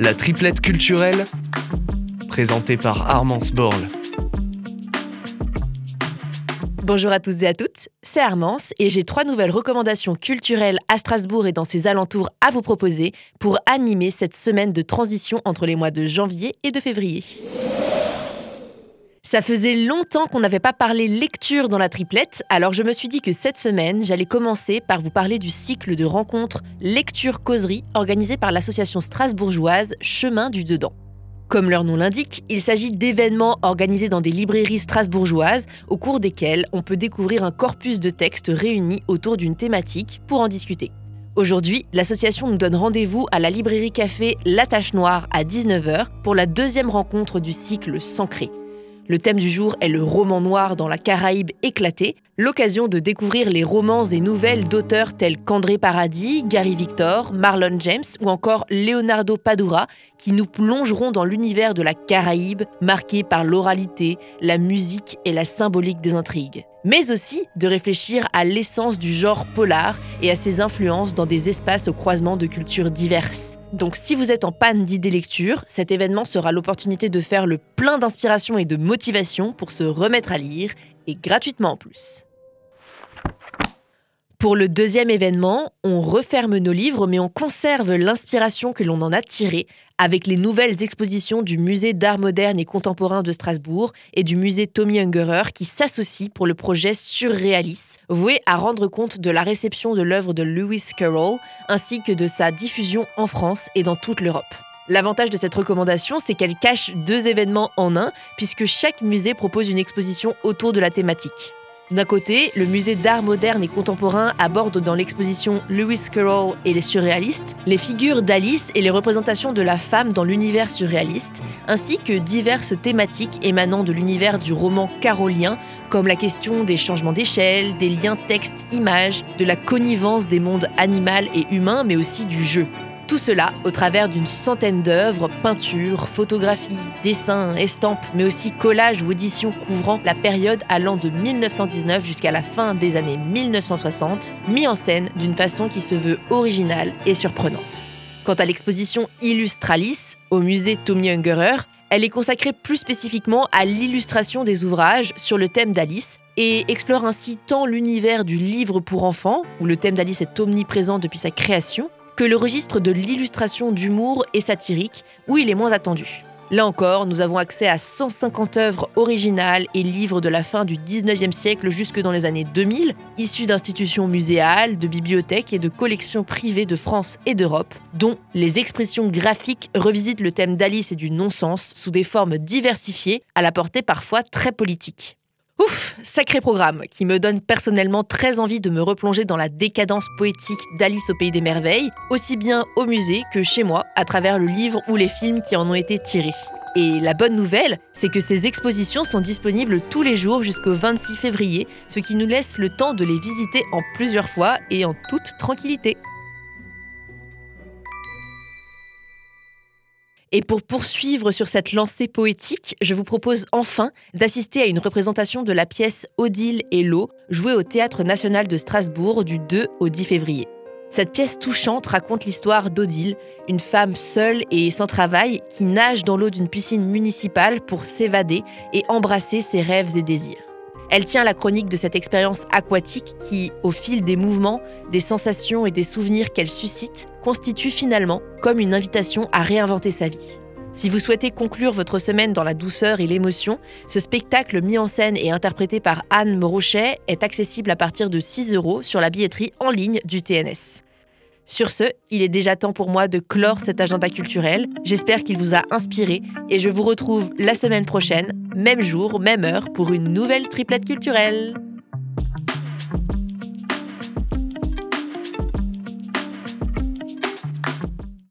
La triplette culturelle, présentée par Armance Borle. Bonjour à tous et à toutes, c'est Armance et j'ai trois nouvelles recommandations culturelles à Strasbourg et dans ses alentours à vous proposer pour animer cette semaine de transition entre les mois de janvier et de février. Ça faisait longtemps qu'on n'avait pas parlé lecture dans la triplette, alors je me suis dit que cette semaine, j'allais commencer par vous parler du cycle de rencontres lecture-causerie organisé par l'association strasbourgeoise Chemin du Dedans. Comme leur nom l'indique, il s'agit d'événements organisés dans des librairies strasbourgeoises au cours desquels on peut découvrir un corpus de textes réunis autour d'une thématique pour en discuter. Aujourd'hui, l'association nous donne rendez-vous à la librairie café La Tache Noire à 19h pour la deuxième rencontre du cycle Sancré. Le thème du jour est le roman noir dans la Caraïbe éclatée, l'occasion de découvrir les romans et nouvelles d'auteurs tels qu'André Paradis, Gary Victor, Marlon James ou encore Leonardo Padura qui nous plongeront dans l'univers de la Caraïbe marqué par l'oralité, la musique et la symbolique des intrigues. Mais aussi de réfléchir à l'essence du genre polar et à ses influences dans des espaces au croisement de cultures diverses. Donc si vous êtes en panne d'idées lecture, cet événement sera l'opportunité de faire le plein d'inspiration et de motivation pour se remettre à lire, et gratuitement en plus. Pour le deuxième événement, on referme nos livres mais on conserve l'inspiration que l'on en a tirée avec les nouvelles expositions du Musée d'art moderne et contemporain de Strasbourg et du Musée Tommy Ungerer qui s'associent pour le projet Surrealis, voué à rendre compte de la réception de l'œuvre de Lewis Carroll ainsi que de sa diffusion en France et dans toute l'Europe. L'avantage de cette recommandation, c'est qu'elle cache deux événements en un, puisque chaque musée propose une exposition autour de la thématique. D'un côté, le musée d'art moderne et contemporain aborde dans l'exposition Lewis Carroll et les surréalistes les figures d'Alice et les représentations de la femme dans l'univers surréaliste, ainsi que diverses thématiques émanant de l'univers du roman carolien, comme la question des changements d'échelle, des liens texte-image, de la connivence des mondes animal et humain, mais aussi du jeu. Tout cela au travers d'une centaine d'œuvres, peintures, photographies, dessins, estampes, mais aussi collages ou éditions couvrant la période allant de 1919 jusqu'à la fin des années 1960, mis en scène d'une façon qui se veut originale et surprenante. Quant à l'exposition Illustralis au musée Tommy Ungerer, elle est consacrée plus spécifiquement à l'illustration des ouvrages sur le thème d'Alice et explore ainsi tant l'univers du livre pour enfants, où le thème d'Alice est omniprésent depuis sa création, que le registre de l'illustration d'humour et satirique, où il est moins attendu. Là encore, nous avons accès à 150 œuvres originales et livres de la fin du 19e siècle jusque dans les années 2000, issus d'institutions muséales, de bibliothèques et de collections privées de France et d'Europe, dont les expressions graphiques revisitent le thème d'Alice et du non-sens sous des formes diversifiées, à la portée parfois très politique. Sacré programme qui me donne personnellement très envie de me replonger dans la décadence poétique d'Alice au pays des merveilles, aussi bien au musée que chez moi, à travers le livre ou les films qui en ont été tirés. Et la bonne nouvelle, c'est que ces expositions sont disponibles tous les jours jusqu'au 26 février, ce qui nous laisse le temps de les visiter en plusieurs fois et en toute tranquillité. Et pour poursuivre sur cette lancée poétique, je vous propose enfin d'assister à une représentation de la pièce Odile et l'eau, jouée au Théâtre national de Strasbourg du 2 au 10 février. Cette pièce touchante raconte l'histoire d'Odile, une femme seule et sans travail qui nage dans l'eau d'une piscine municipale pour s'évader et embrasser ses rêves et désirs. Elle tient la chronique de cette expérience aquatique qui, au fil des mouvements, des sensations et des souvenirs qu'elle suscite, constitue finalement comme une invitation à réinventer sa vie. Si vous souhaitez conclure votre semaine dans la douceur et l'émotion, ce spectacle mis en scène et interprété par Anne Morochet est accessible à partir de 6 euros sur la billetterie en ligne du TNS. Sur ce, il est déjà temps pour moi de clore cet agenda culturel. J'espère qu'il vous a inspiré et je vous retrouve la semaine prochaine, même jour, même heure, pour une nouvelle triplette culturelle.